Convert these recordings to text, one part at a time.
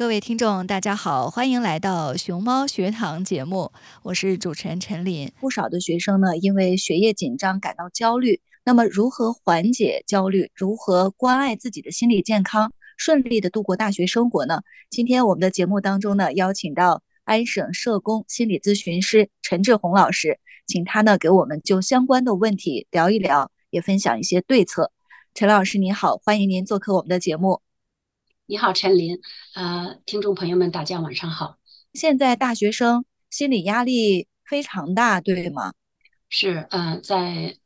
各位听众，大家好，欢迎来到熊猫学堂节目，我是主持人陈琳。不少的学生呢，因为学业紧张感到焦虑，那么如何缓解焦虑？如何关爱自己的心理健康，顺利的度过大学生活呢？今天我们的节目当中呢，邀请到安省社工心理咨询师陈志红老师，请他呢给我们就相关的问题聊一聊，也分享一些对策。陈老师您好，欢迎您做客我们的节目。你好，陈琳，呃，听众朋友们，大家晚上好。现在大学生心理压力非常大，对吗？是，呃，在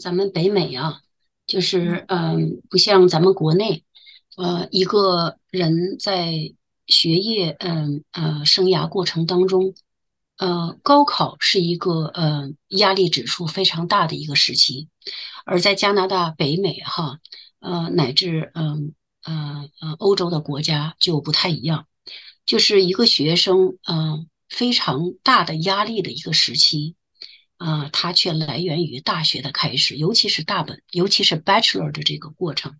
咱们北美啊，就是嗯，不像咱们国内，呃，一个人在学业嗯呃生涯过程当中，呃，高考是一个呃压力指数非常大的一个时期，而在加拿大、北美哈，呃，乃至嗯。呃呃，欧洲的国家就不太一样，就是一个学生，嗯，非常大的压力的一个时期，啊，它却来源于大学的开始，尤其是大本，尤其是 Bachelor 的这个过程。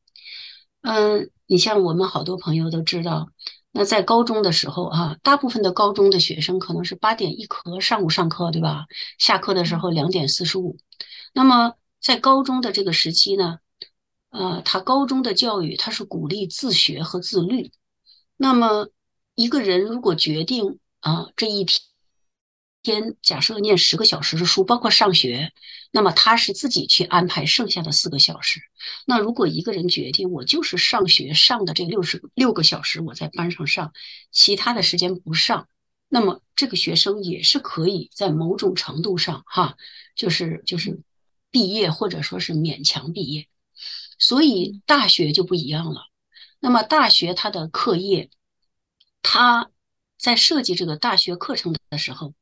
嗯，你像我们好多朋友都知道，那在高中的时候啊，大部分的高中的学生可能是八点一刻上午上课，对吧？下课的时候两点四十五。那么在高中的这个时期呢？呃，他高中的教育，他是鼓励自学和自律。那么，一个人如果决定啊，这一天天假设念十个小时的书，包括上学，那么他是自己去安排剩下的四个小时。那如果一个人决定，我就是上学上的这六十六个小时，我在班上上，其他的时间不上，那么这个学生也是可以在某种程度上哈，就是就是毕业或者说是勉强毕业。所以大学就不一样了。那么大学它的课业，他在设计这个大学课程的时候，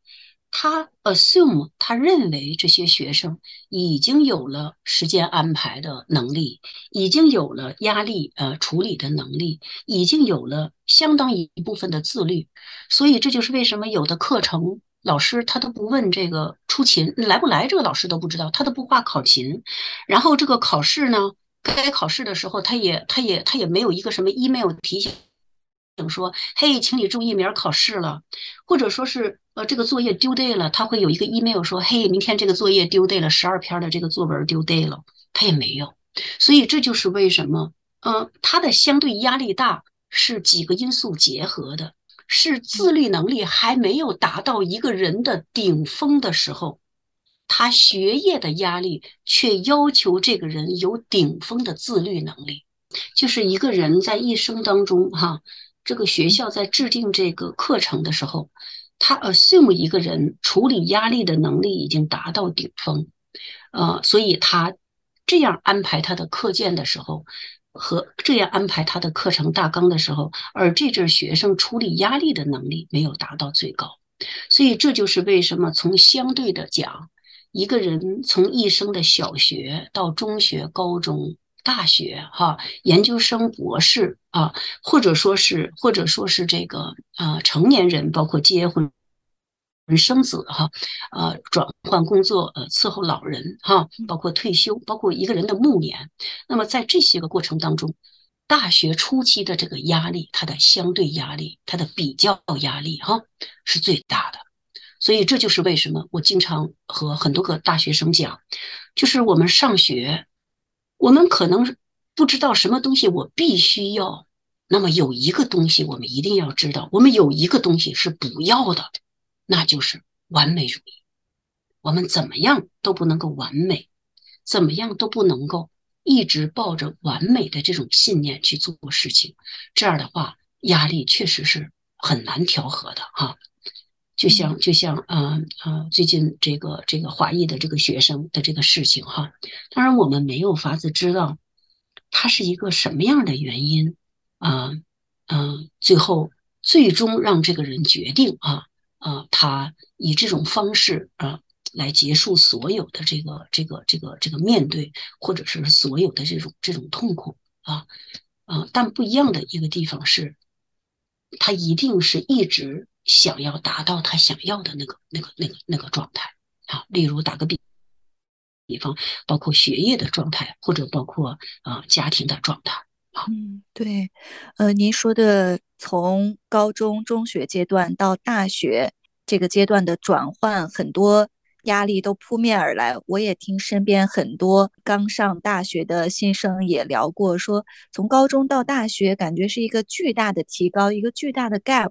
他 assume 他认为这些学生已经有了时间安排的能力，已经有了压力呃处理的能力，已经有了相当一部分的自律。所以这就是为什么有的课程老师他都不问这个出勤来不来，这个老师都不知道，他都不挂考勤。然后这个考试呢？该考试的时候，他也他也他也没有一个什么 email 提醒，说，嘿，请你注意，明儿考试了，或者说是呃这个作业丢 day 了，他会有一个 email 说，嘿，明天这个作业丢 day 了，十二篇的这个作文丢 day 了，他也没有，所以这就是为什么，嗯，他的相对压力大是几个因素结合的，是自律能力还没有达到一个人的顶峰的时候。他学业的压力却要求这个人有顶峰的自律能力，就是一个人在一生当中哈，这个学校在制定这个课程的时候，他 assume 一个人处理压力的能力已经达到顶峰，呃，所以他这样安排他的课件的时候，和这样安排他的课程大纲的时候，而这阵学生处理压力的能力没有达到最高，所以这就是为什么从相对的讲，一个人从一生的小学到中学、高中。大学哈，研究生、博士啊，或者说是，或者说是这个呃成年人，包括结婚、生子哈，呃转换工作，呃伺候老人哈，包括退休，包括一个人的暮年。那么在这些个过程当中，大学初期的这个压力，它的相对压力，它的比较压力哈是最大的。所以这就是为什么我经常和很多个大学生讲，就是我们上学。我们可能不知道什么东西我必须要，那么有一个东西我们一定要知道，我们有一个东西是不要的，那就是完美主义。我们怎么样都不能够完美，怎么样都不能够一直抱着完美的这种信念去做事情，这样的话压力确实是很难调和的哈。就像就像啊啊，最近这个这个华裔的这个学生的这个事情哈，当然我们没有法子知道他是一个什么样的原因啊嗯，最后最终让这个人决定啊啊，他以这种方式啊来结束所有的这个这个这个这个面对或者是所有的这种这种痛苦啊啊，但不一样的一个地方是，他一定是一直。想要达到他想要的那个、那个、那个、那个状态啊，例如打个比比方，包括学业的状态，或者包括啊家庭的状态。嗯，对，呃，您说的从高中、中学阶段到大学这个阶段的转换，很多压力都扑面而来。我也听身边很多刚上大学的新生也聊过，说从高中到大学，感觉是一个巨大的提高，一个巨大的 gap。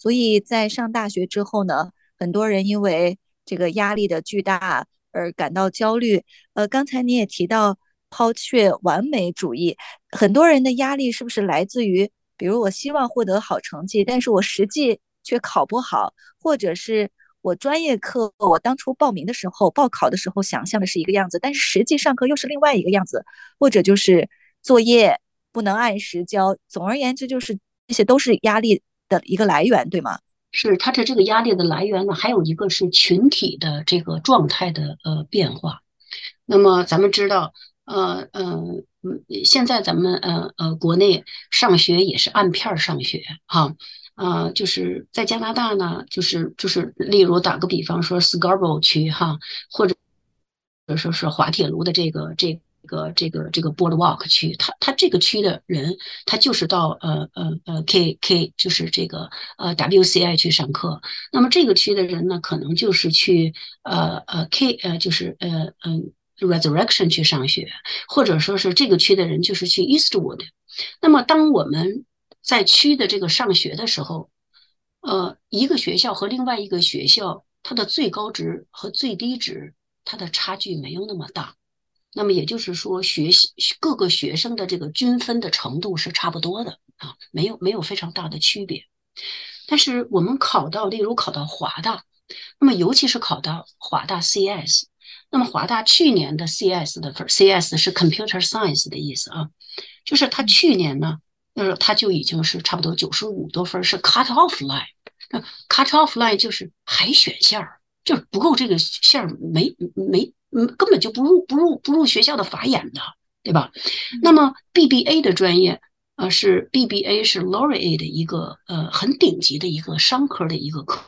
所以在上大学之后呢，很多人因为这个压力的巨大而感到焦虑。呃，刚才你也提到抛却完美主义，很多人的压力是不是来自于，比如我希望获得好成绩，但是我实际却考不好，或者是我专业课我当初报名的时候报考的时候想象的是一个样子，但是实际上课又是另外一个样子，或者就是作业不能按时交。总而言之，就是这些都是压力。的一个来源，对吗？是它的这个压力的来源呢，还有一个是群体的这个状态的呃变化。那么咱们知道，呃呃嗯，现在咱们呃呃国内上学也是按片上学哈，啊，就是在加拿大呢，就是就是例如打个比方说 Scarborough 区哈，或者或者说是滑铁卢的这个这。个这个这个 Boardwalk 区，他他这个区的人，他就是到呃呃呃 K K 就是这个呃 WCI 去上课。那么这个区的人呢，可能就是去呃呃 K 呃就是呃嗯 Resurrection 去上学，或者说是这个区的人就是去 Eastwood。那么当我们在区的这个上学的时候，呃，一个学校和另外一个学校，它的最高值和最低值，它的差距没有那么大。那么也就是说，学习各个学生的这个均分的程度是差不多的啊，没有没有非常大的区别。但是我们考到，例如考到华大，那么尤其是考到华大 CS，那么华大去年的 CS 的分，CS 是 Computer Science 的意思啊，就是他去年呢，就是他就已经是差不多九十五多分，是 Cut Off Line。那 Cut Off Line 就是海选线儿，就是不够这个线儿，没没。嗯，根本就不入不入不入学校的法眼的，对吧？那么 BBA 的专业，呃，是 BBA 是 Laureate 的一个呃很顶级的一个商科的一个课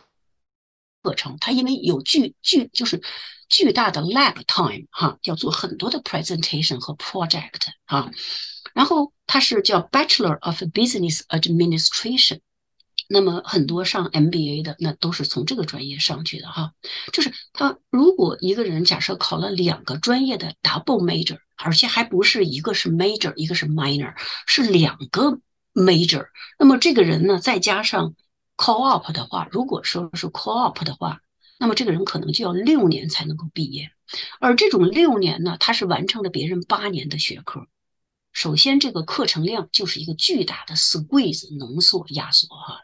课程，它因为有巨巨就是巨大的 lab time 哈，要做很多的 presentation 和 project 啊，然后它是叫 Bachelor of Business Administration。那么很多上 MBA 的那都是从这个专业上去的哈，就是他如果一个人假设考了两个专业的 double major，而且还不是一个是 major，一个是 minor，是两个 major，那么这个人呢再加上 co-op 的话，如果说是 co-op 的话，那么这个人可能就要六年才能够毕业，而这种六年呢，他是完成了别人八年的学科。首先这个课程量就是一个巨大的 squeeze 浓缩压缩哈，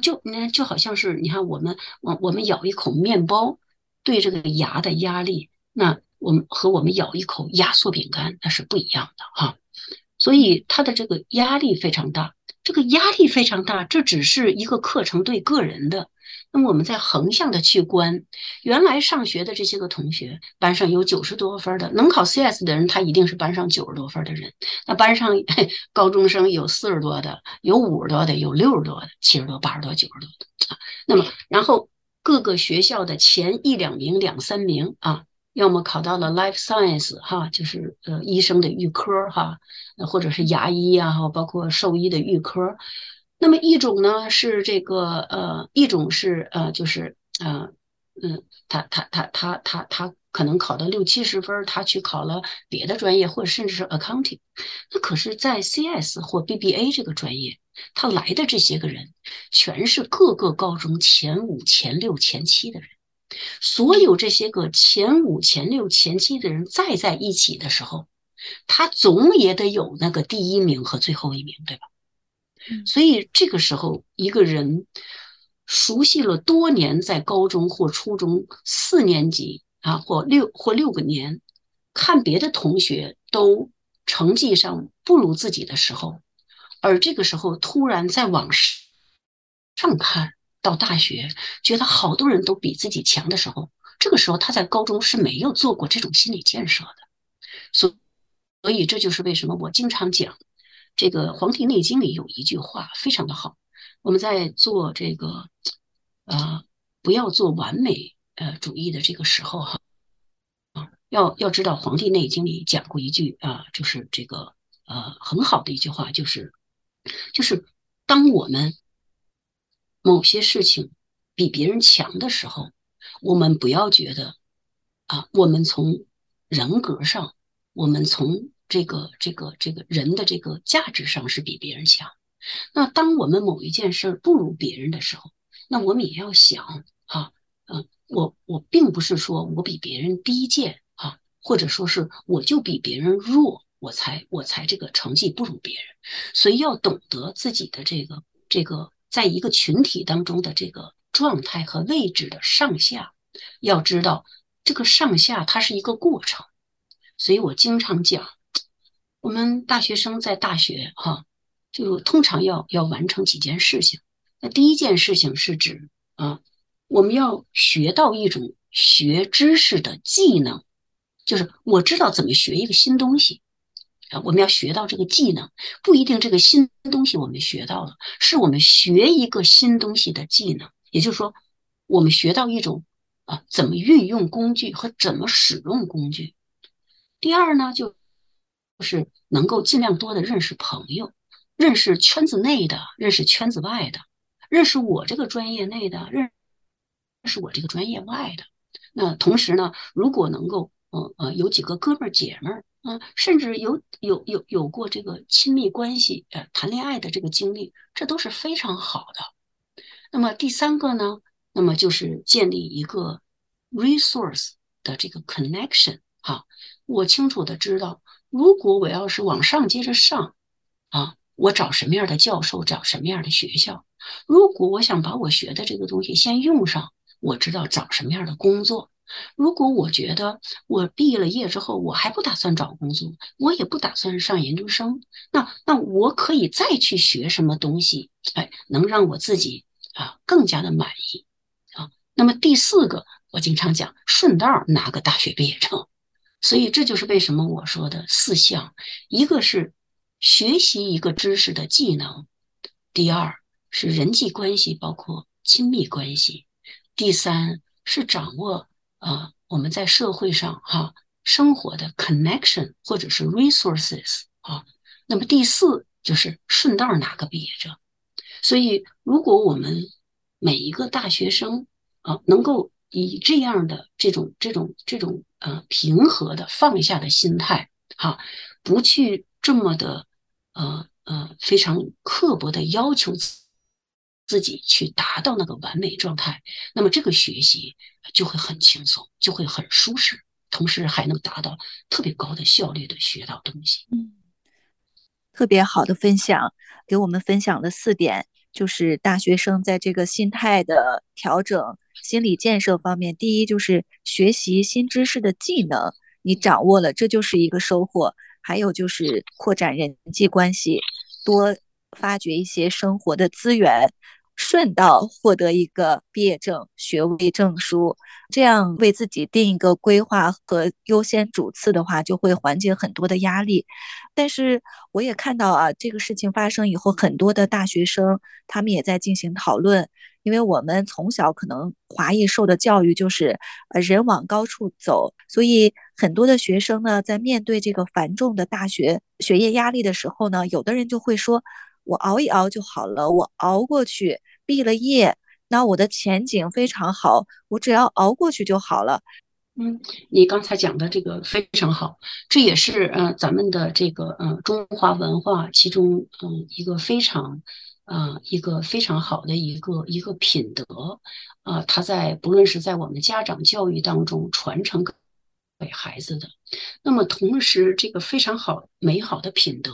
就嗯就好像是你看我们我我们咬一口面包对这个牙的压力，那我们和我们咬一口压缩饼干那是不一样的哈，所以它的这个压力非常大，这个压力非常大，这只是一个课程对个人的。那么我们在横向的去观，原来上学的这些个同学，班上有九十多分的，能考 CS 的人，他一定是班上九十多分的人。那班上 高中生有四十多的，有五十多的，有六十多的，七十多、八十多、九十多的啊。那么，然后各个学校的前一两名、两三名啊，要么考到了 Life Science 哈，就是呃医生的预科哈，或者是牙医啊，包括兽医的预科。那么一种呢是这个呃，一种是呃，就是呃，嗯，他他他他他他可能考到六七十分，他去考了别的专业，或者甚至是 accounting。那可是，在 CS 或 BBA 这个专业，他来的这些个人，全是各个高中前五、前六、前七的人。所有这些个前五、前六、前七的人再在一起的时候，他总也得有那个第一名和最后一名，对吧？所以这个时候，一个人熟悉了多年，在高中或初中四年级啊，或六或六个年，看别的同学都成绩上不如自己的时候，而这个时候突然再往上看到大学，觉得好多人都比自己强的时候，这个时候他在高中是没有做过这种心理建设的。所所以这就是为什么我经常讲。这个《黄帝内经》里有一句话非常的好，我们在做这个，呃，不要做完美呃主义的这个时候哈，啊，要要知道《黄帝内经》里讲过一句啊，就是这个呃很好的一句话，就是就是当我们某些事情比别人强的时候，我们不要觉得啊，我们从人格上，我们从这个这个这个人的这个价值上是比别人强。那当我们某一件事儿不如别人的时候，那我们也要想啊，嗯，我我并不是说我比别人低贱啊，或者说是我就比别人弱，我才我才这个成绩不如别人。所以要懂得自己的这个这个在一个群体当中的这个状态和位置的上下，要知道这个上下它是一个过程。所以我经常讲。我们大学生在大学哈，就通常要要完成几件事情。那第一件事情是指啊，我们要学到一种学知识的技能，就是我知道怎么学一个新东西啊。我们要学到这个技能，不一定这个新东西我们学到了，是我们学一个新东西的技能。也就是说，我们学到一种啊，怎么运用工具和怎么使用工具。第二呢，就。就是能够尽量多的认识朋友，认识圈子内的，认识圈子外的，认识我这个专业内的，认认识我这个专业外的。那同时呢，如果能够，呃呃，有几个哥们儿姐们儿，嗯，甚至有有有有过这个亲密关系，呃，谈恋爱的这个经历，这都是非常好的。那么第三个呢，那么就是建立一个 resource 的这个 connection。哈，我清楚的知道。如果我要是往上接着上，啊，我找什么样的教授，找什么样的学校？如果我想把我学的这个东西先用上，我知道找什么样的工作。如果我觉得我毕了业之后，我还不打算找工作，我也不打算上研究生，那那我可以再去学什么东西？哎，能让我自己啊更加的满意啊。那么第四个，我经常讲，顺道拿个大学毕业证。所以这就是为什么我说的四项：一个是学习一个知识的技能；第二是人际关系，包括亲密关系；第三是掌握啊我们在社会上哈生活的 connection 或者是 resources 啊。那么第四就是顺道拿个毕业证。所以如果我们每一个大学生啊能够以这样的这种这种这种呃平和的放下的心态，哈，不去这么的呃呃非常刻薄的要求自自己去达到那个完美状态，那么这个学习就会很轻松，就会很舒适，同时还能达到特别高的效率的学到东西。嗯，特别好的分享，给我们分享了四点，就是大学生在这个心态的调整、心理建设方面，第一就是学习新知识的技能，你掌握了，这就是一个收获；还有就是扩展人际关系，多发掘一些生活的资源。顺道获得一个毕业证、学位证书，这样为自己定一个规划和优先主次的话，就会缓解很多的压力。但是我也看到啊，这个事情发生以后，很多的大学生他们也在进行讨论，因为我们从小可能华裔受的教育就是呃人往高处走，所以很多的学生呢，在面对这个繁重的大学学业压力的时候呢，有的人就会说。我熬一熬就好了，我熬过去，毕了业，那我的前景非常好，我只要熬过去就好了。嗯，你刚才讲的这个非常好，这也是呃咱们的这个呃中华文化其中嗯一个非常啊一个非常好的一个一个品德。啊，它在不论是在我们家长教育当中传承给孩子的，那么同时这个非常好美好的品德。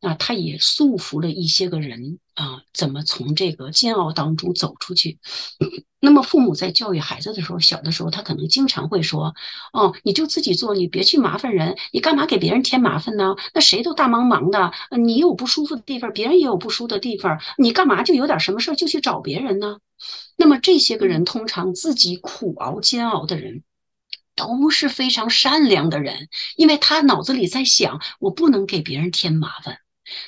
那他也束缚了一些个人啊，怎么从这个煎熬当中走出去？那么父母在教育孩子的时候，小的时候他可能经常会说：“哦，你就自己做，你别去麻烦人，你干嘛给别人添麻烦呢？那谁都大忙忙的，你有不舒服的地方，别人也有不舒服的地方，你干嘛就有点什么事就去找别人呢？”那么这些个人通常自己苦熬煎熬的人。都是非常善良的人，因为他脑子里在想，我不能给别人添麻烦。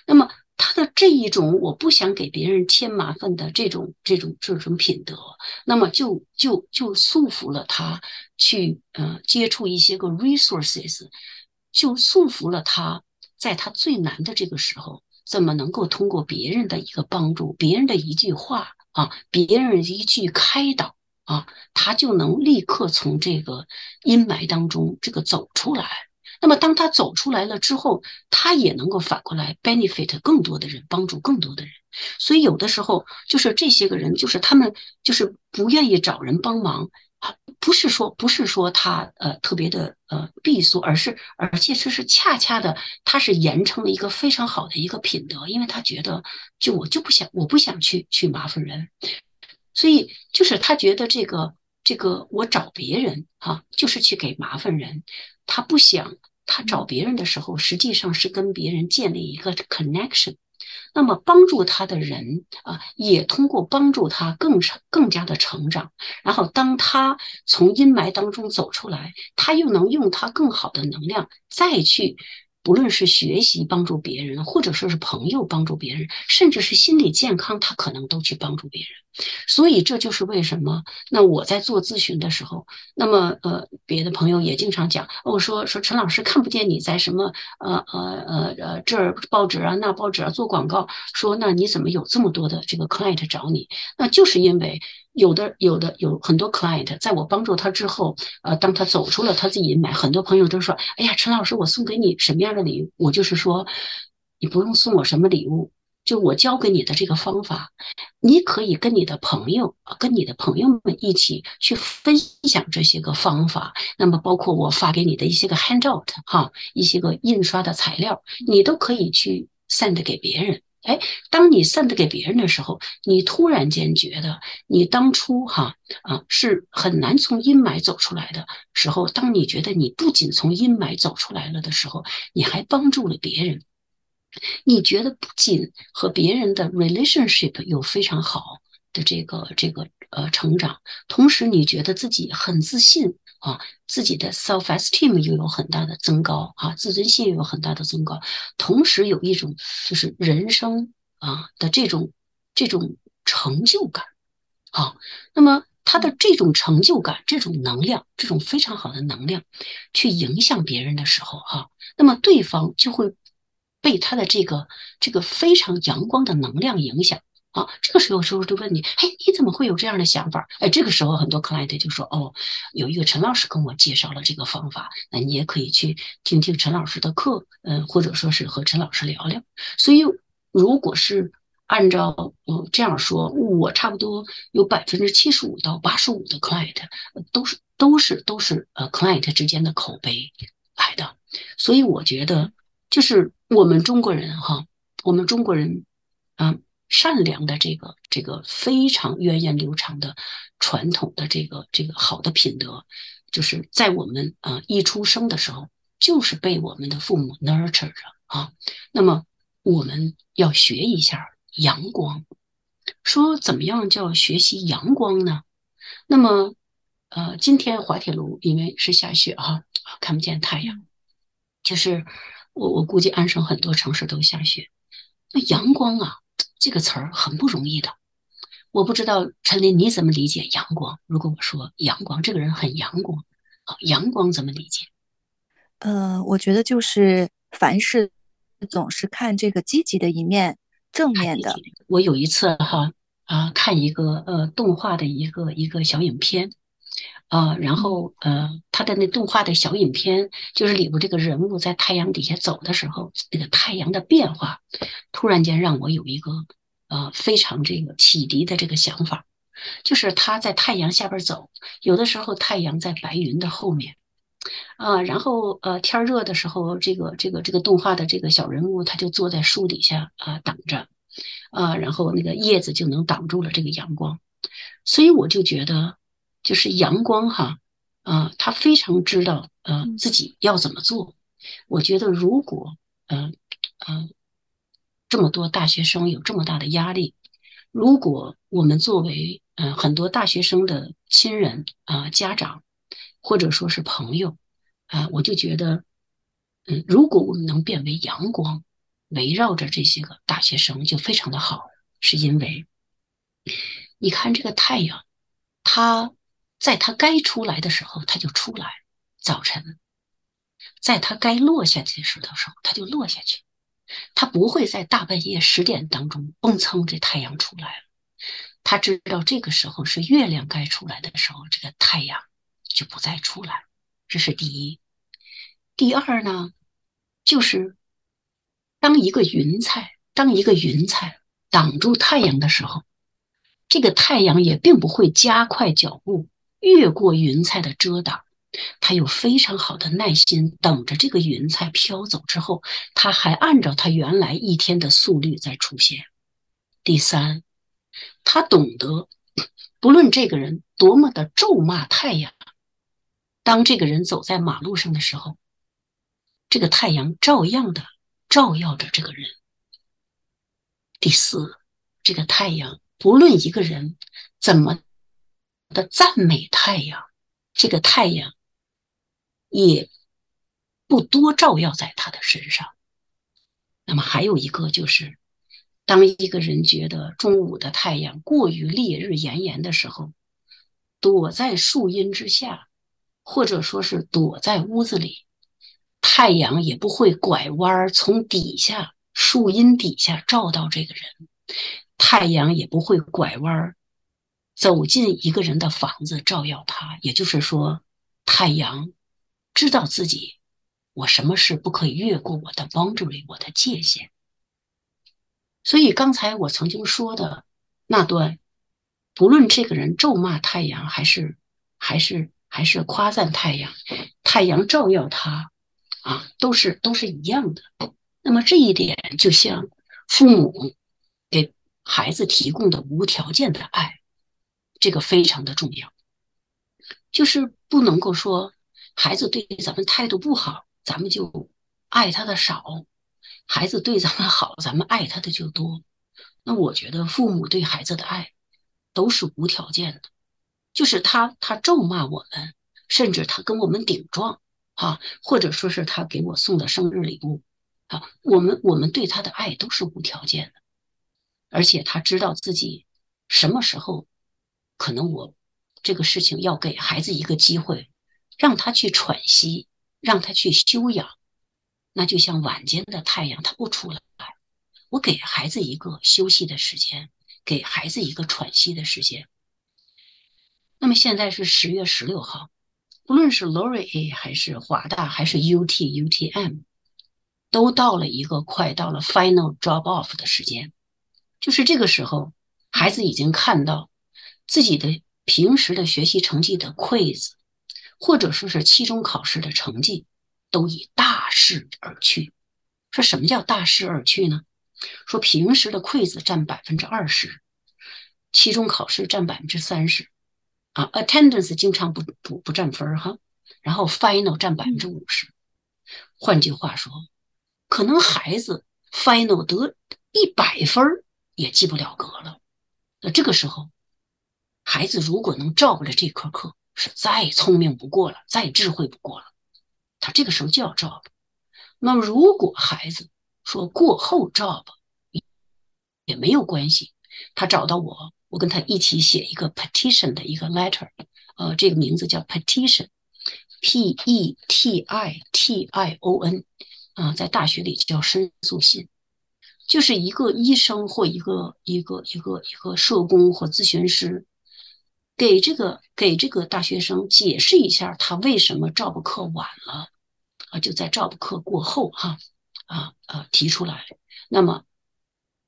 那么他的这一种我不想给别人添麻烦的这种这种这种品德，那么就就就束缚了他去呃接触一些个 resources，就束缚了他在他最难的这个时候，怎么能够通过别人的一个帮助，别人的一句话啊，别人一句开导。啊，他就能立刻从这个阴霾当中这个走出来。那么，当他走出来了之后，他也能够反过来 benefit 更多的人，帮助更多的人。所以，有的时候就是这些个人，就是他们就是不愿意找人帮忙啊，不是说不是说他呃特别的呃避俗，而是而且这是恰恰的，他是严成了一个非常好的一个品德，因为他觉得就我就不想我不想去去麻烦人。所以就是他觉得这个这个我找别人啊，就是去给麻烦人。他不想他找别人的时候，实际上是跟别人建立一个 connection。那么帮助他的人啊，也通过帮助他更成更加的成长。然后当他从阴霾当中走出来，他又能用他更好的能量再去。不论是学习帮助别人，或者说是朋友帮助别人，甚至是心理健康，他可能都去帮助别人。所以这就是为什么。那我在做咨询的时候，那么呃，别的朋友也经常讲，我说说陈老师看不见你在什么呃呃呃呃这儿报纸啊那报纸啊做广告，说那你怎么有这么多的这个 client 找你？那就是因为。有的有的有很多 client，在我帮助他之后，呃，当他走出了他自己买，很多朋友都说：“哎呀，陈老师，我送给你什么样的礼物？”我就是说，你不用送我什么礼物，就我教给你的这个方法，你可以跟你的朋友，跟你的朋友们一起去分享这些个方法。那么，包括我发给你的一些个 handout 哈，一些个印刷的材料，你都可以去 send 给别人。哎，当你散的给别人的时候，你突然间觉得你当初哈啊是很难从阴霾走出来的时候，当你觉得你不仅从阴霾走出来了的时候，你还帮助了别人，你觉得不仅和别人的 relationship 有非常好的这个这个呃成长，同时你觉得自己很自信。啊，自己的 self esteem 又有很大的增高啊，自尊心又有很大的增高，同时有一种就是人生啊的这种这种成就感啊，那么他的这种成就感、这种能量、这种非常好的能量，去影响别人的时候哈，那么对方就会被他的这个这个非常阳光的能量影响。啊，这个时候时候就问你，哎，你怎么会有这样的想法？哎，这个时候很多 client 就说，哦，有一个陈老师跟我介绍了这个方法，那你也可以去听听陈老师的课，嗯，或者说是和陈老师聊聊。所以，如果是按照嗯这样说，我差不多有百分之七十五到八十五的 client 都是都是都是呃 client 之间的口碑来的。所以我觉得，就是我们中国人哈，我们中国人，啊，善良的这个这个非常源远流长的传统的这个这个好的品德，就是在我们啊一出生的时候，就是被我们的父母 nurture 着啊。那么我们要学一下阳光，说怎么样叫学习阳光呢？那么，呃，今天滑铁卢因为是下雪哈，看不见太阳，就是我我估计安省很多城市都下雪。那阳光啊，这个词儿很不容易的。我不知道陈琳你怎么理解阳光？如果我说阳光，这个人很阳光，好，阳光怎么理解？呃，我觉得就是凡事总是看这个积极的一面，正面的。我有一次哈。啊，看一个呃动画的一个一个小影片，啊，然后呃，他的那动画的小影片就是里边这个人物在太阳底下走的时候，那个太阳的变化，突然间让我有一个呃非常这个启迪的这个想法，就是他在太阳下边走，有的时候太阳在白云的后面，啊，然后呃天热的时候，这个这个这个动画的这个小人物他就坐在树底下啊等着。啊，然后那个叶子就能挡住了这个阳光，所以我就觉得，就是阳光哈，啊，他非常知道呃自己要怎么做。我觉得如果嗯嗯这么多大学生有这么大的压力，如果我们作为嗯很多大学生的亲人啊家长或者说是朋友啊，我就觉得嗯，如果我们能变为阳光。围绕着这些个大学生就非常的好，是因为你看这个太阳，它在它该出来的时候它就出来，早晨，在它该落下去的时候它就落下去，它不会在大半夜十点当中嘣蹭这太阳出来了，他知道这个时候是月亮该出来的时候，这个太阳就不再出来，这是第一。第二呢，就是。当一个云彩，当一个云彩挡住太阳的时候，这个太阳也并不会加快脚步越过云彩的遮挡，它有非常好的耐心，等着这个云彩飘走之后，它还按照它原来一天的速率再出现。第三，他懂得，不论这个人多么的咒骂太阳，当这个人走在马路上的时候，这个太阳照样的。照耀着这个人。第四，这个太阳，不论一个人怎么的赞美太阳，这个太阳也不多照耀在他的身上。那么还有一个就是，当一个人觉得中午的太阳过于烈日炎炎的时候，躲在树荫之下，或者说是躲在屋子里。太阳也不会拐弯从底下树荫底下照到这个人，太阳也不会拐弯走进一个人的房子照耀他。也就是说，太阳知道自己，我什么事不可以越过我的 boundary，我的界限。所以刚才我曾经说的那段，不论这个人咒骂太阳，还是还是还是夸赞太阳，太阳照耀他。啊，都是都是一样的。那么这一点，就像父母给孩子提供的无条件的爱，这个非常的重要。就是不能够说孩子对咱们态度不好，咱们就爱他的少；孩子对咱们好，咱们爱他的就多。那我觉得父母对孩子的爱都是无条件的，就是他他咒骂我们，甚至他跟我们顶撞。啊，或者说是他给我送的生日礼物，啊，我们我们对他的爱都是无条件的，而且他知道自己什么时候可能我这个事情要给孩子一个机会，让他去喘息，让他去休养，那就像晚间的太阳，他不出来，我给孩子一个休息的时间，给孩子一个喘息的时间。那么现在是十月十六号。不论是 Lori 还是华大还是 UT UTM，都到了一个快到了 final drop off 的时间，就是这个时候，孩子已经看到自己的平时的学习成绩的 quiz，或者说是期中考试的成绩，都已大势而去，说什么叫大势而去呢？说平时的 quiz 占百分之二十，期中考试占百分之三十，啊，attendance 经常不不不占分哈，然后 final 占百分之五十。换句话说，可能孩子 final 得一百分也及不了格了。那这个时候，孩子如果能照顾了这科课，是再聪明不过了，再智慧不过了，他这个时候就要照。那么如果孩子说过后照吧，也没有关系，他找到我，我跟他一起写一个 petition 的一个 letter，呃，这个名字叫 petition。P E T I T I O N，啊，在大学里叫申诉信，就是一个医生或一个一个一个一个社工或咨询师，给这个给这个大学生解释一下他为什么照补课晚了，啊，就在照补课过后哈，啊啊提出来，那么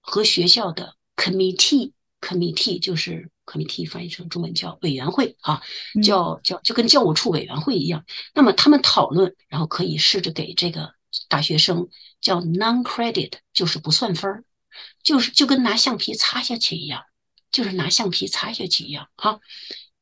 和学校的 committee committee 就是。committee 翻译成中文叫委员会啊，叫叫就跟教务处委员会一样。那么他们讨论，然后可以试着给这个大学生叫 non credit，就是不算分儿，就是就跟拿橡皮擦下去一样，就是拿橡皮擦下去一样哈。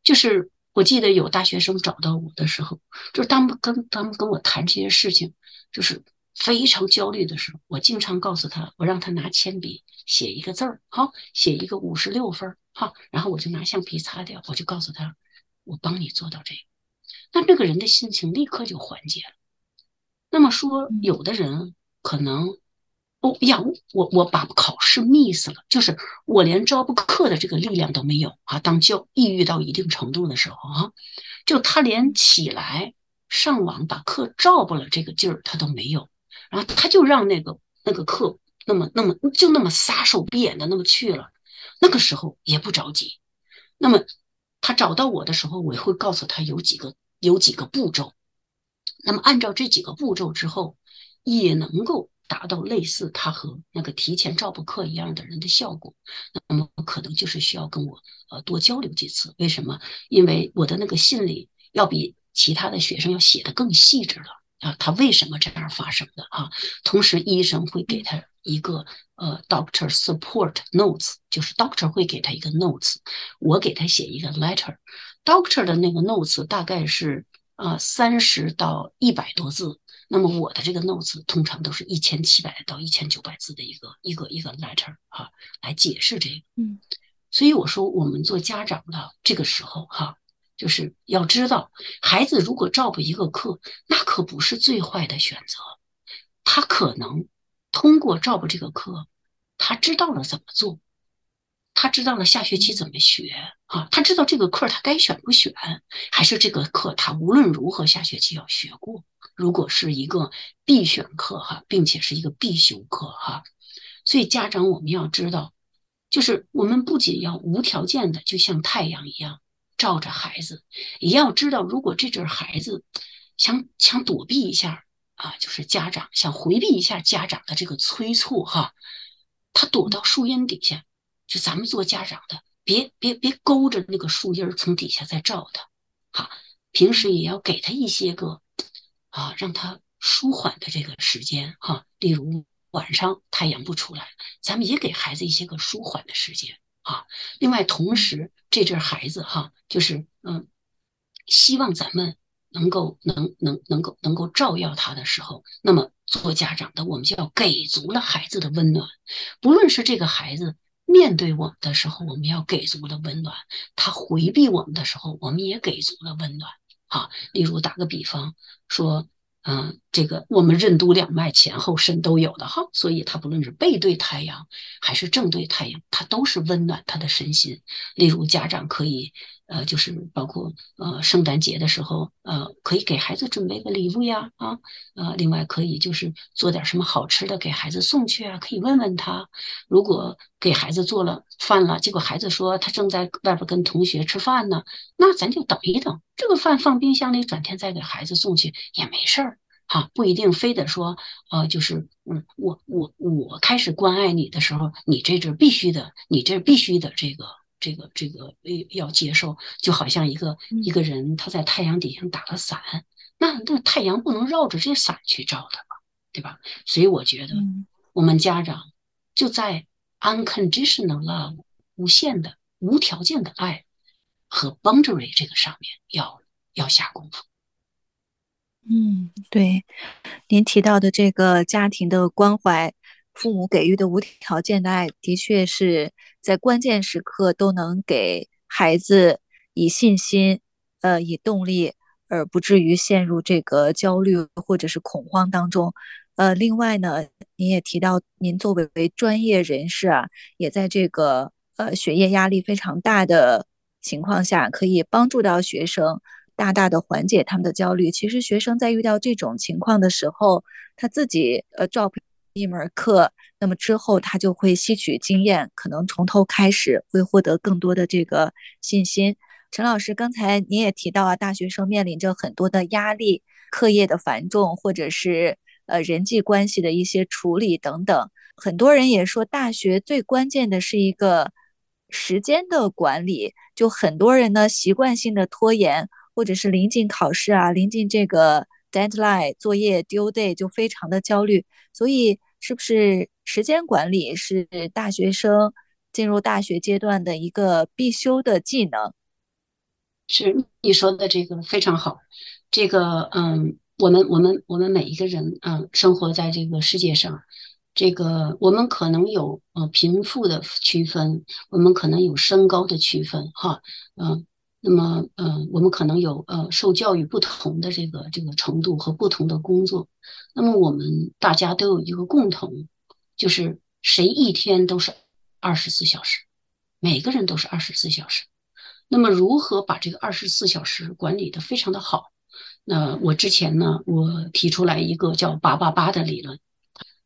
就是我记得有大学生找到我的时候，就是他们跟他们跟我谈这些事情，就是非常焦虑的时候，我经常告诉他，我让他拿铅笔写一个字儿，好，写一个五十六分。好，然后我就拿橡皮擦掉，我就告诉他，我帮你做到这个，那这个人的心情立刻就缓解了。那么说，有的人可能，哦呀，我我把考试 miss 了，就是我连招不课的这个力量都没有啊。当教抑郁到一定程度的时候啊，就他连起来上网把课照不了这个劲儿他都没有，然后他就让那个那个课那么那么就那么撒手闭眼的那么去了。那个时候也不着急，那么他找到我的时候，我会告诉他有几个有几个步骤，那么按照这几个步骤之后，也能够达到类似他和那个提前照补课一样的人的效果。那么可能就是需要跟我呃多交流几次。为什么？因为我的那个信里要比其他的学生要写的更细致了啊，他为什么这样发生的啊？同时医生会给他。一个呃，doctor support notes，就是 doctor 会给他一个 notes，我给他写一个 letter，doctor 的那个 notes 大概是啊三十到一百多字，那么我的这个 notes 通常都是一千七百到一千九百字的一个一个一个 letter 哈，来解释这个。嗯，所以我说我们做家长的这个时候哈，就是要知道，孩子如果照顾一个课，那可不是最坏的选择，他可能。通过照顾这个课，他知道了怎么做，他知道了下学期怎么学啊，他知道这个课他该选不选，还是这个课他无论如何下学期要学过。如果是一个必选课哈，并且是一个必修课哈，所以家长我们要知道，就是我们不仅要无条件的就像太阳一样照着孩子，也要知道如果这阵孩子想想躲避一下。啊，就是家长想回避一下家长的这个催促哈，他躲到树荫底下，就咱们做家长的，别别别勾着那个树荫从底下再照他，哈，平时也要给他一些个啊，让他舒缓的这个时间哈，例如晚上太阳不出来，咱们也给孩子一些个舒缓的时间啊。另外，同时这阵孩子哈，就是嗯，希望咱们。能够能能能够能够照耀他的时候，那么做家长的我们就要给足了孩子的温暖。不论是这个孩子面对我们的时候，我们要给足了温暖；他回避我们的时候，我们也给足了温暖。啊，例如打个比方说。嗯，这个我们任督两脉前后身都有的哈，所以它不论是背对太阳还是正对太阳，它都是温暖他的身心。例如家长可以，呃，就是包括呃圣诞节的时候，呃，可以给孩子准备个礼物呀，啊，呃，另外可以就是做点什么好吃的给孩子送去啊，可以问问他。如果给孩子做了饭了，结果孩子说他正在外边跟同学吃饭呢，那咱就等一等，这个饭放冰箱里，转天再给孩子送去也没事儿。哈，不一定非得说，呃，就是，嗯，我我我开始关爱你的时候，你这阵必须的，你这必须的，这个这个这个要接受，就好像一个一个人他在太阳底下打了伞，那那太阳不能绕着这伞去照他吧，对吧？所以我觉得我们家长就在 unconditional love 无限的、无条件的爱和 boundary 这个上面要要下功夫。嗯，对，您提到的这个家庭的关怀，父母给予的无条件的爱，的确是在关键时刻都能给孩子以信心，呃，以动力，而不至于陷入这个焦虑或者是恐慌当中。呃，另外呢，您也提到，您作为专业人士啊，也在这个呃学业压力非常大的情况下，可以帮助到学生。大大的缓解他们的焦虑。其实学生在遇到这种情况的时候，他自己呃 drop 一门课，那么之后他就会吸取经验，可能从头开始，会获得更多的这个信心。陈老师，刚才您也提到啊，大学生面临着很多的压力，课业的繁重，或者是呃人际关系的一些处理等等。很多人也说，大学最关键的是一个时间的管理，就很多人呢习惯性的拖延。或者是临近考试啊，临近这个 deadline 作业 due day 就非常的焦虑，所以是不是时间管理是大学生进入大学阶段的一个必修的技能？是你说的这个非常好，这个嗯，我们我们我们每一个人嗯，生活在这个世界上，这个我们可能有呃贫富的区分，我们可能有身高的区分，哈，嗯。那么，嗯，我们可能有呃受教育不同的这个这个程度和不同的工作。那么，我们大家都有一个共同，就是谁一天都是二十四小时，每个人都是二十四小时。那么，如何把这个二十四小时管理的非常的好？那我之前呢，我提出来一个叫八八八的理论。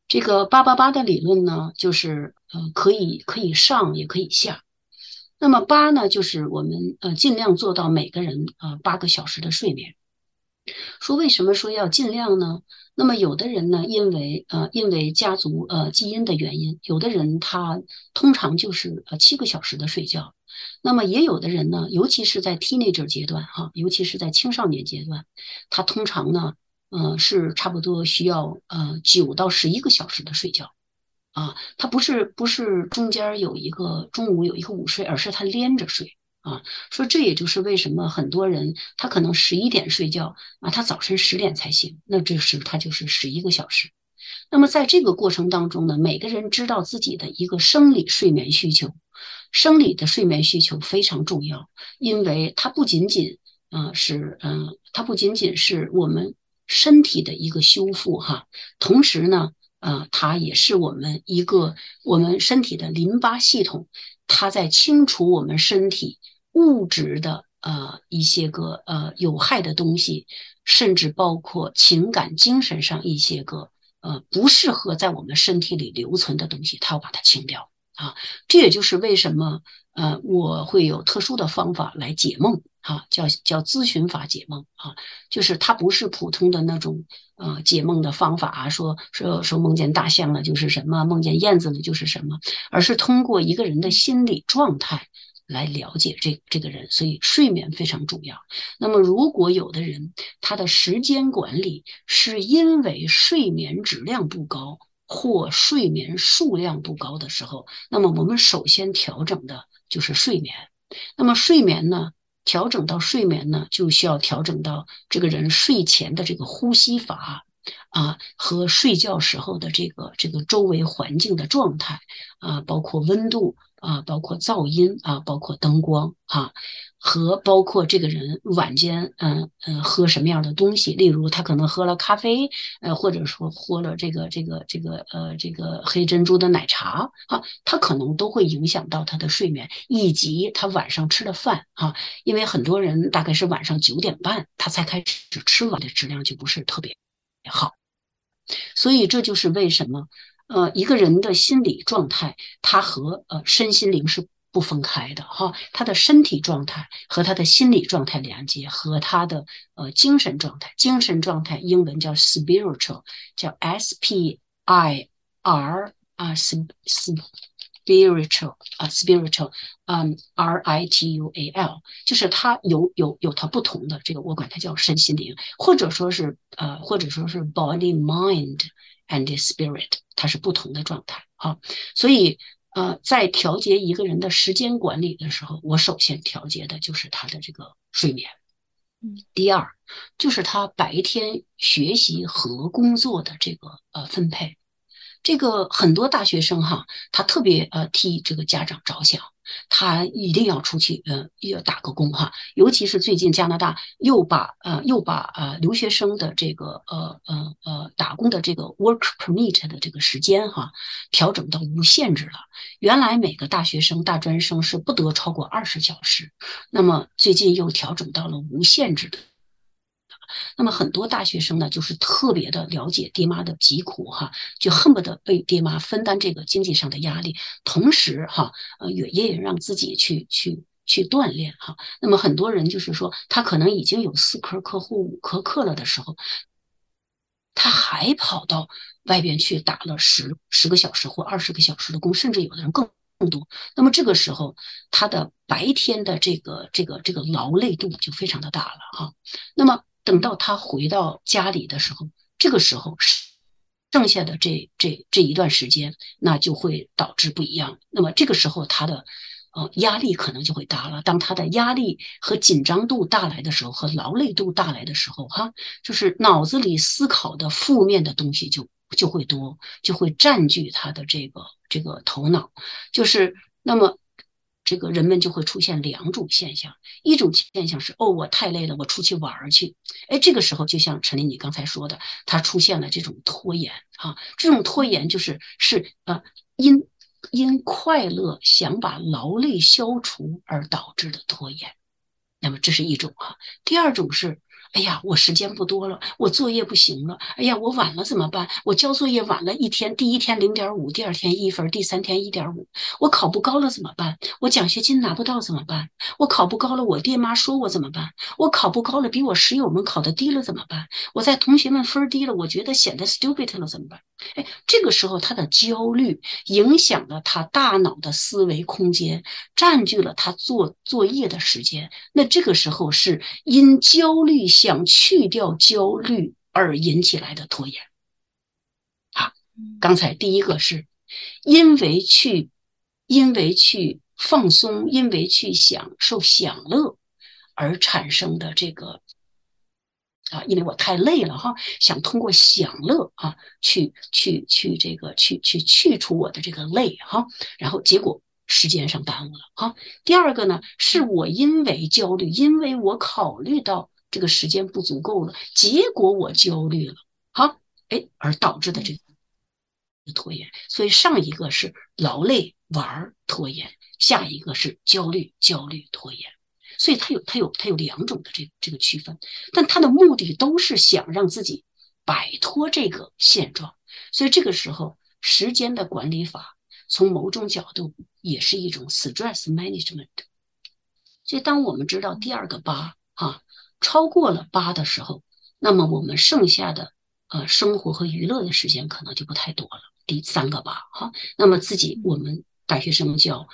这个八八八的理论呢，就是呃可以可以上也可以下。那么八呢，就是我们呃尽量做到每个人呃八个小时的睡眠。说为什么说要尽量呢？那么有的人呢，因为呃因为家族呃基因的原因，有的人他通常就是呃七个小时的睡觉。那么也有的人呢，尤其是在 teenager 阶段哈，尤其是在青少年阶段，他通常呢，呃是差不多需要呃九到十一个小时的睡觉。啊，他不是不是中间有一个中午有一个午睡，而是他连着睡啊。说这也就是为什么很多人他可能十一点睡觉啊，他早晨十点才醒，那这时他就是十一个小时。那么在这个过程当中呢，每个人知道自己的一个生理睡眠需求，生理的睡眠需求非常重要，因为它不仅仅啊是嗯，它不仅仅是我们身体的一个修复哈，同时呢。呃，它也是我们一个我们身体的淋巴系统，它在清除我们身体物质的呃一些个呃有害的东西，甚至包括情感、精神上一些个呃不适合在我们身体里留存的东西，它要把它清掉啊。这也就是为什么呃我会有特殊的方法来解梦。啊，叫叫咨询法解梦啊，就是它不是普通的那种呃解梦的方法啊，说说说梦见大象了就是什么，梦见燕子了就是什么，而是通过一个人的心理状态来了解这这个人，所以睡眠非常重要。那么如果有的人他的时间管理是因为睡眠质量不高或睡眠数量不高的时候，那么我们首先调整的就是睡眠。那么睡眠呢？调整到睡眠呢，就需要调整到这个人睡前的这个呼吸法啊，和睡觉时候的这个这个周围环境的状态啊，包括温度啊，包括噪音啊，包括灯光啊。和包括这个人晚间，嗯嗯，喝什么样的东西？例如，他可能喝了咖啡，呃，或者说喝了这个这个这个呃这个黑珍珠的奶茶，啊，他可能都会影响到他的睡眠，以及他晚上吃的饭，啊，因为很多人大概是晚上九点半他才开始吃完的质量就不是特别好，所以这就是为什么，呃，一个人的心理状态，他和呃身心灵是。不分开的哈，他的身体状态和他的心理状态连接，和他的呃精神状态，精神状态英文叫 spiritual，叫 s p i r 啊，spiritual 啊 spiritual，嗯 r i t u a l，就是他有有有他不同的这个，我管它叫身心灵，或者说是呃或者说是 body mind and spirit，它是不同的状态啊。所以呃，在调节一个人的时间管理的时候，我首先调节的就是他的这个睡眠。第二就是他白天学习和工作的这个呃分配，这个很多大学生哈，他特别呃替这个家长着想。他一定要出去，呃，要打个工哈。尤其是最近加拿大又把呃又把呃留学生的这个呃呃呃打工的这个 work permit 的这个时间哈调整到无限制了。原来每个大学生、大专生是不得超过二十小时，那么最近又调整到了无限制的。那么很多大学生呢，就是特别的了解爹妈的疾苦哈，就恨不得为爹妈分担这个经济上的压力，同时哈，呃，也也让自己去去去锻炼哈。那么很多人就是说，他可能已经有四科课或五科课了的时候，他还跑到外边去打了十十个小时或二十个小时的工，甚至有的人更更多。那么这个时候，他的白天的这个这个这个劳累度就非常的大了哈。那么等到他回到家里的时候，这个时候剩下的这这这一段时间，那就会导致不一样。那么这个时候他的呃压力可能就会大了。当他的压力和紧张度大来的时候，和劳累度大来的时候，哈，就是脑子里思考的负面的东西就就会多，就会占据他的这个这个头脑。就是那么。这个人们就会出现两种现象，一种现象是哦，我太累了，我出去玩去。哎，这个时候就像陈琳你刚才说的，他出现了这种拖延啊，这种拖延就是是呃因因快乐想把劳累消除而导致的拖延。那么这是一种啊，第二种是。哎呀，我时间不多了，我作业不行了。哎呀，我晚了怎么办？我交作业晚了一天，第一天零点五，第二天一分，第三天一点五。我考不高了怎么办？我奖学金拿不到怎么办？我考不高了，我爹妈说我怎么办？我考不高了，比我室友们考的低了怎么办？我在同学们分低了，我觉得显得 stupid 了怎么办？哎，这个时候他的焦虑影响了他大脑的思维空间，占据了他做作业的时间。那这个时候是因焦虑。想去掉焦虑而引起来的拖延，啊，刚才第一个是因为去，因为去放松，因为去享受享乐而产生的这个，啊，因为我太累了哈，想通过享乐啊，去去去这个去去去除我的这个累哈，然后结果时间上耽误了哈。第二个呢，是我因为焦虑，因为我考虑到。这个时间不足够了，结果我焦虑了，好，哎，而导致的这个拖延。所以上一个是劳累玩拖延，下一个是焦虑焦虑拖延。所以它有它有它有两种的这这个区分，但它的目的都是想让自己摆脱这个现状。所以这个时候，时间的管理法从某种角度也是一种 stress management。所以当我们知道第二个八啊。超过了八的时候，那么我们剩下的呃生活和娱乐的时间可能就不太多了。第三个八，哈，那么自己我们大学生就要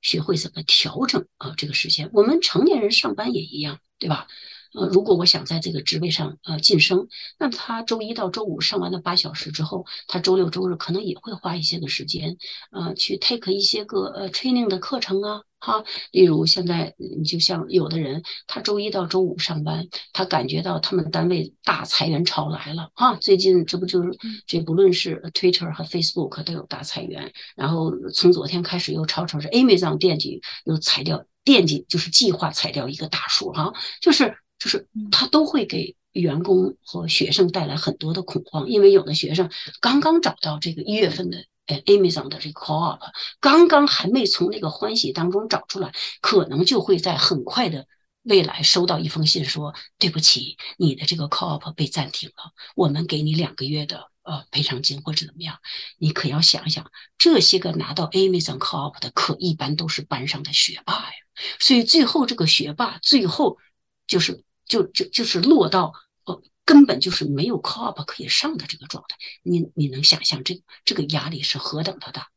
学会怎么调整啊这个时间。我们成年人上班也一样，对吧？呃，如果我想在这个职位上呃晋升，那他周一到周五上完了八小时之后，他周六周日可能也会花一些个时间，呃，去 take 一些个呃 training 的课程啊，哈，例如现在你就像有的人，他周一到周五上班，他感觉到他们单位大裁员潮来了哈，最近这不就是这不论是 Twitter 和 Facebook 都有大裁员，然后从昨天开始又吵吵是 Amazon 惦记又裁掉，惦记就是计划裁掉一个大数哈，就是。就是他都会给员工和学生带来很多的恐慌，因为有的学生刚刚找到这个一月份的呃 Amazon 的这个 Co-op，刚刚还没从那个欢喜当中找出来，可能就会在很快的未来收到一封信说对不起，你的这个 Co-op 被暂停了，我们给你两个月的呃赔偿金或者怎么样，你可要想想，这些个拿到 Amazon Co-op 的可一般都是班上的学霸呀，所以最后这个学霸最后就是。就就就是落到呃根本就是没有 co-op 可以上的这个状态，你你能想象这这个压力是何等的大？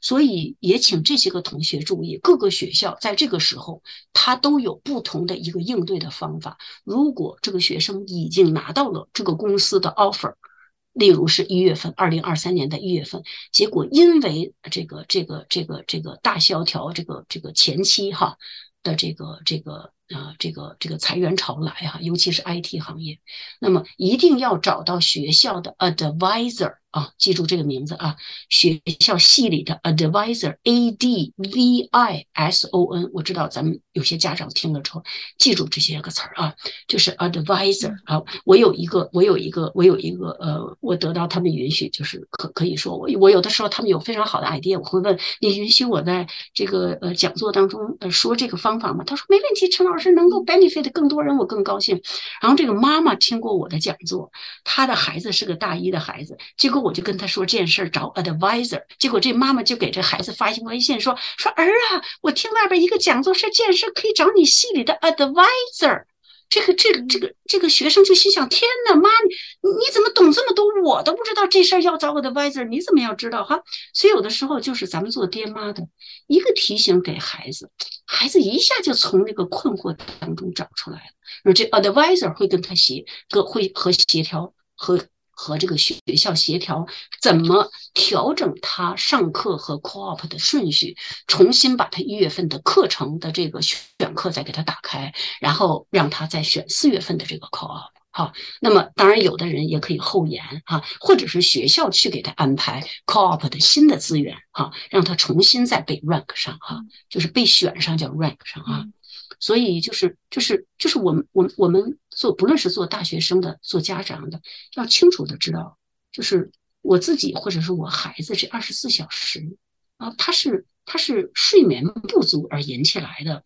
所以也请这些个同学注意，各个学校在这个时候他都有不同的一个应对的方法。如果这个学生已经拿到了这个公司的 offer，例如是一月份，二零二三年的一月份，结果因为这个这个这个这个大萧条，这个这个前期哈的这个这个。啊，这个这个裁员潮来啊，尤其是 IT 行业，那么一定要找到学校的 advisor 啊，记住这个名字啊，学校系里的 advisor，A D V I S O N，我知道咱们有些家长听了之后，记住这些个词儿啊，就是 advisor 啊，我有一个，我有一个，我有一个，呃，我得到他们允许，就是可可以说我我有的时候他们有非常好的 idea，我会问你允许我在这个呃讲座当中呃说这个方法吗？他说没问题，陈老。师能够 benefit 更多人，我更高兴。然后这个妈妈听过我的讲座，她的孩子是个大一的孩子，结果我就跟他说这件事儿找 advisor，结果这妈妈就给这孩子发信微信说说儿啊，我听外边一个讲座是这件事可以找你系里的 advisor。这个这个这个这个学生就心想：天哪，妈，你你怎么懂这么多？我都不知道这事儿要找 advisor，你怎么要知道哈？所以有的时候就是咱们做爹妈的一个提醒给孩子，孩子一下就从那个困惑当中找出来了。而这 advisor 会跟他协，会和协调和。和这个学校协调，怎么调整他上课和 co-op 的顺序，重新把他一月份的课程的这个选课再给他打开，然后让他再选四月份的这个 co-op。好，那么当然有的人也可以后延哈，或者是学校去给他安排 co-op 的新的资源哈，让他重新再被 rank 上哈，就是被选上叫 rank 上啊。所以就是就是就是我们我我们做不论是做大学生的做家长的，要清楚的知道，就是我自己或者是我孩子这二十四小时啊，他是他是睡眠不足而引起来的，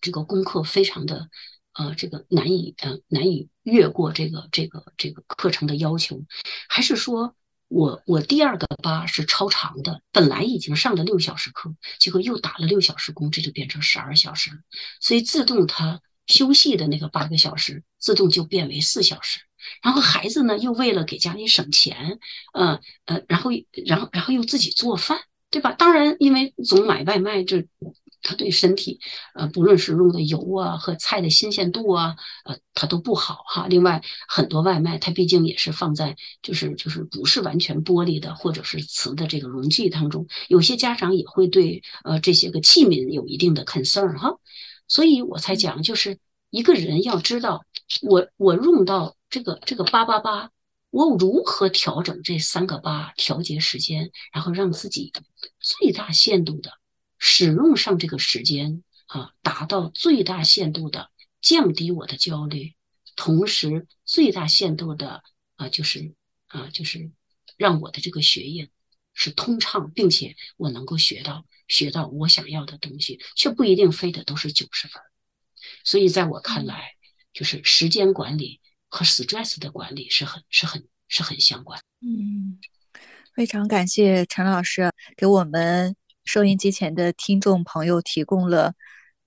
这个功课非常的呃这个难以呃难以越过这个这个这个课程的要求，还是说？我我第二个八是超长的，本来已经上了六小时课，结果又打了六小时工，这就变成十二小时了。所以自动他休息的那个八个小时，自动就变为四小时。然后孩子呢，又为了给家里省钱，呃呃，然后然后然后又自己做饭，对吧？当然，因为总买外卖这。它对身体，呃，不论是用的油啊和菜的新鲜度啊，呃，它都不好哈。另外，很多外卖它毕竟也是放在就是就是不是完全玻璃的或者是瓷的这个容器当中，有些家长也会对呃这些个器皿有一定的 concern 哈。所以我才讲，就是一个人要知道，我我用到这个这个八八八，我如何调整这三个八调节时间，然后让自己最大限度的。使用上这个时间啊，达到最大限度的降低我的焦虑，同时最大限度的啊，就是啊，就是让我的这个学业是通畅，并且我能够学到学到我想要的东西，却不一定非得都是九十分。所以在我看来，就是时间管理和 stress 的管理是很是很是很相关。嗯，非常感谢陈老师给我们。收音机前的听众朋友提供了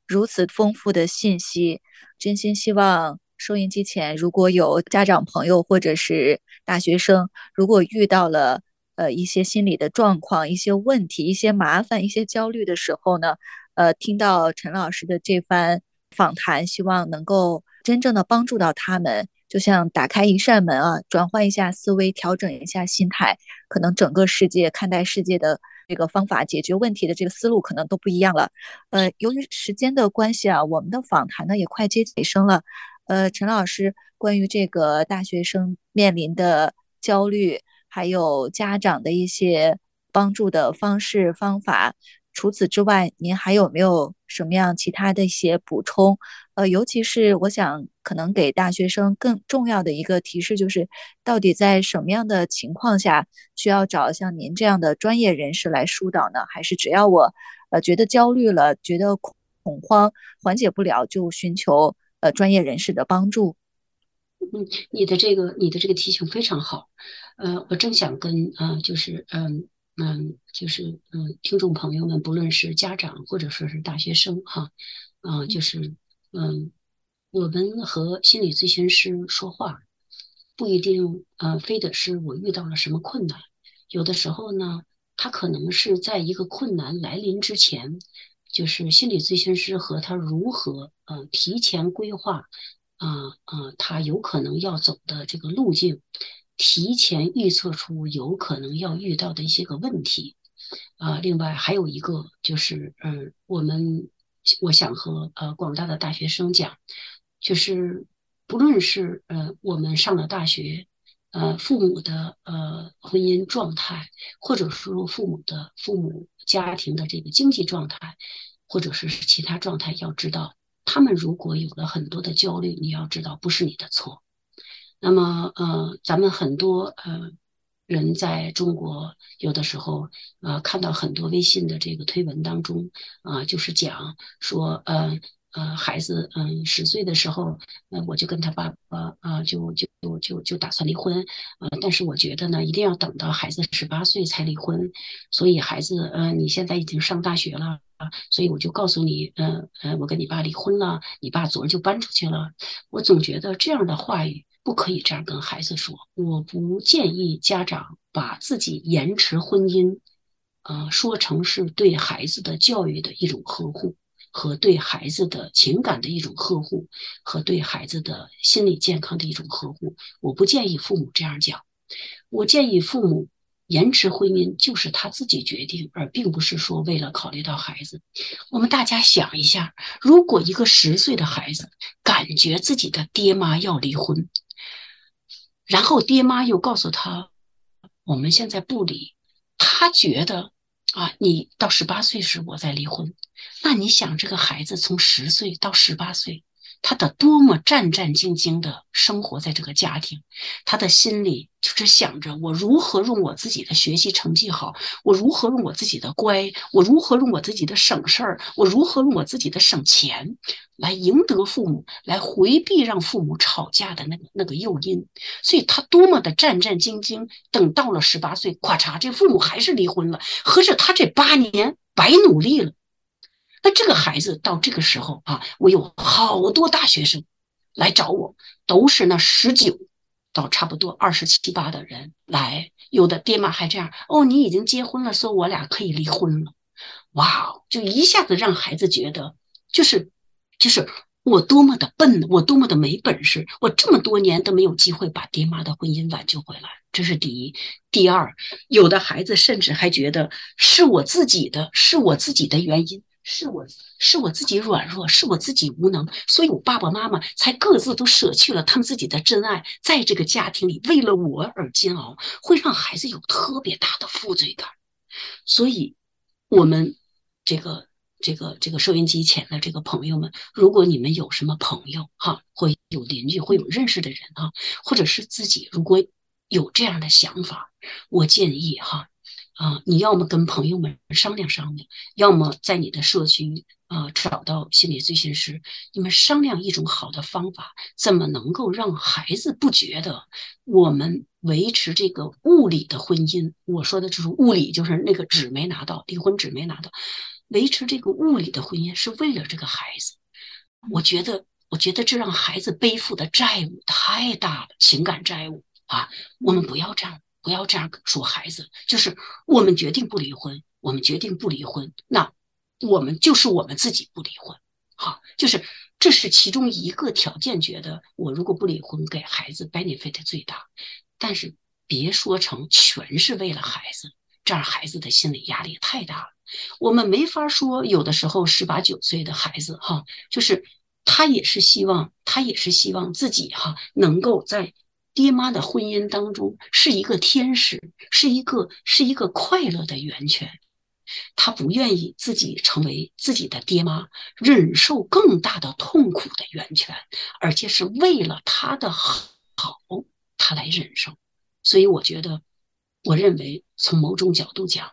如此丰富的信息，真心希望收音机前如果有家长朋友或者是大学生，如果遇到了呃一些心理的状况、一些问题、一些麻烦、一些焦虑的时候呢，呃，听到陈老师的这番访谈，希望能够真正的帮助到他们，就像打开一扇门啊，转换一下思维，调整一下心态，可能整个世界看待世界的。这个方法解决问题的这个思路可能都不一样了。呃，由于时间的关系啊，我们的访谈呢也快接近尾声了。呃，陈老师，关于这个大学生面临的焦虑，还有家长的一些帮助的方式方法。除此之外，您还有没有什么样其他的一些补充？呃，尤其是我想，可能给大学生更重要的一个提示就是，到底在什么样的情况下需要找像您这样的专业人士来疏导呢？还是只要我呃觉得焦虑了，觉得恐恐慌缓解不了，就寻求呃专业人士的帮助？嗯，你的这个你的这个提醒非常好。呃，我正想跟啊，就是嗯。嗯，就是嗯，听众朋友们，不论是家长或者说是大学生哈，啊，就是嗯，我们和心理咨询师说话，不一定呃，非得是我遇到了什么困难，有的时候呢，他可能是在一个困难来临之前，就是心理咨询师和他如何呃提前规划啊啊，他有可能要走的这个路径。提前预测出有可能要遇到的一些个问题。啊，另外还有一个就是，嗯，我们我想和呃广大的大学生讲，就是不论是呃我们上了大学，呃父母的呃婚姻状态，或者说父母的父母家庭的这个经济状态，或者是其他状态，要知道，他们如果有了很多的焦虑，你要知道不是你的错。那么呃，咱们很多呃。人在中国有的时候，呃，看到很多微信的这个推文当中，啊，就是讲说，呃呃，孩子，嗯，十岁的时候，呃，我就跟他爸爸，啊，就就就就就打算离婚，呃，但是我觉得呢，一定要等到孩子十八岁才离婚，所以孩子，呃，你现在已经上大学了，所以我就告诉你，嗯嗯，我跟你爸离婚了，你爸昨儿就搬出去了，我总觉得这样的话语。不可以这样跟孩子说。我不建议家长把自己延迟婚姻，呃，说成是对孩子的教育的一种呵护，和对孩子的情感的一种呵护，和对孩子的心理健康的一种呵护。我不建议父母这样讲。我建议父母延迟婚姻就是他自己决定，而并不是说为了考虑到孩子。我们大家想一下，如果一个十岁的孩子感觉自己的爹妈要离婚，然后爹妈又告诉他，我们现在不离。他觉得啊，你到十八岁时我再离婚。那你想，这个孩子从十岁到十八岁。他得多么战战兢兢的生活在这个家庭，他的心里就是想着我如何用我自己的学习成绩好，我如何用我自己的乖，我如何用我自己的省事儿，我如何用我自己的省钱，来赢得父母，来回避让父母吵架的那个那个诱因。所以他多么的战战兢兢。等到了十八岁，咔嚓，这父母还是离婚了。合着他这八年白努力了。那这个孩子到这个时候啊，我有好多大学生来找我，都是那十九到差不多二十七八的人来，有的爹妈还这样哦，你已经结婚了，说我俩可以离婚了，哇，就一下子让孩子觉得就是就是我多么的笨，我多么的没本事，我这么多年都没有机会把爹妈的婚姻挽救回来，这是第一。第二，有的孩子甚至还觉得是我自己的，是我自己的原因。是我是我自己软弱，是我自己无能，所以我爸爸妈妈才各自都舍去了他们自己的真爱，在这个家庭里为了我而煎熬，会让孩子有特别大的负罪感。所以，我们这个这个这个收音机前的这个朋友们，如果你们有什么朋友哈，会有邻居，会有认识的人哈，或者是自己如果有这样的想法，我建议哈。啊，你要么跟朋友们商量商量，要么在你的社区啊找到心理咨询师，你们商量一种好的方法，怎么能够让孩子不觉得我们维持这个物理的婚姻？我说的就是物理，就是那个纸没拿到，离婚纸没拿到，维持这个物理的婚姻是为了这个孩子。我觉得，我觉得这让孩子背负的债务太大了，情感债务啊，我们不要这样。不要这样说孩子，就是我们决定不离婚，我们决定不离婚，那我们就是我们自己不离婚，好，就是这是其中一个条件。觉得我如果不离婚，给孩子 benefit 最大，但是别说成全是为了孩子，这样孩子的心理压力太大了。我们没法说，有的时候十八九岁的孩子哈，就是他也是希望，他也是希望自己哈能够在。爹妈的婚姻当中是一个天使，是一个是一个快乐的源泉。他不愿意自己成为自己的爹妈忍受更大的痛苦的源泉，而且是为了他的好，他来忍受。所以，我觉得，我认为从某种角度讲，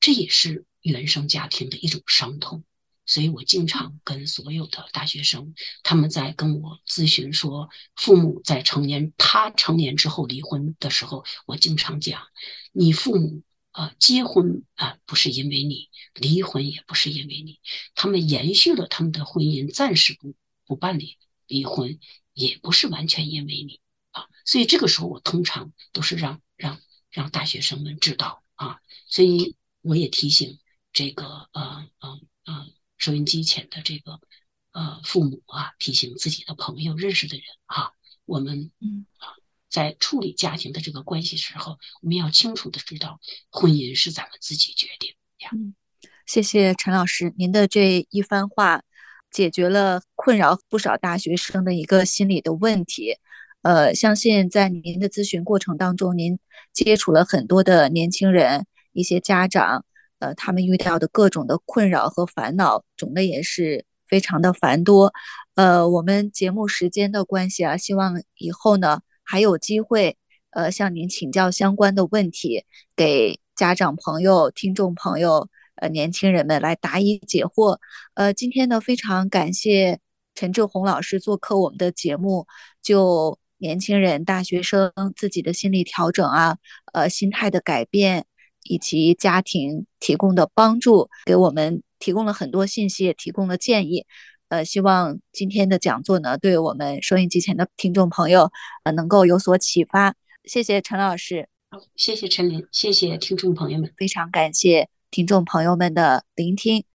这也是原生家庭的一种伤痛。所以我经常跟所有的大学生，他们在跟我咨询说，父母在成年，他成年之后离婚的时候，我经常讲，你父母啊结婚啊不是因为你，离婚也不是因为你，他们延续了他们的婚姻，暂时不不办理离婚，也不是完全因为你啊。所以这个时候，我通常都是让让让大学生们知道啊，所以我也提醒这个呃呃呃。收音机前的这个呃父母啊，提醒自己的朋友、认识的人啊，我们嗯啊，在处理家庭的这个关系时候，我们要清楚的知道，婚姻是咱们自己决定呀。嗯，谢谢陈老师，您的这一番话解决了困扰不少大学生的一个心理的问题。呃，相信在您的咨询过程当中，您接触了很多的年轻人，一些家长，呃，他们遇到的各种的困扰和烦恼，种类也是非常的繁多。呃，我们节目时间的关系啊，希望以后呢还有机会，呃，向您请教相关的问题，给家长朋友、听众朋友、呃，年轻人们来答疑解惑。呃，今天呢，非常感谢陈志宏老师做客我们的节目，就。年轻人、大学生自己的心理调整啊，呃，心态的改变，以及家庭提供的帮助，给我们提供了很多信息，也提供了建议。呃，希望今天的讲座呢，对我们收音机前的听众朋友，呃，能够有所启发。谢谢陈老师，好，谢谢陈林，谢谢听众朋友们，非常感谢听众朋友们的聆听。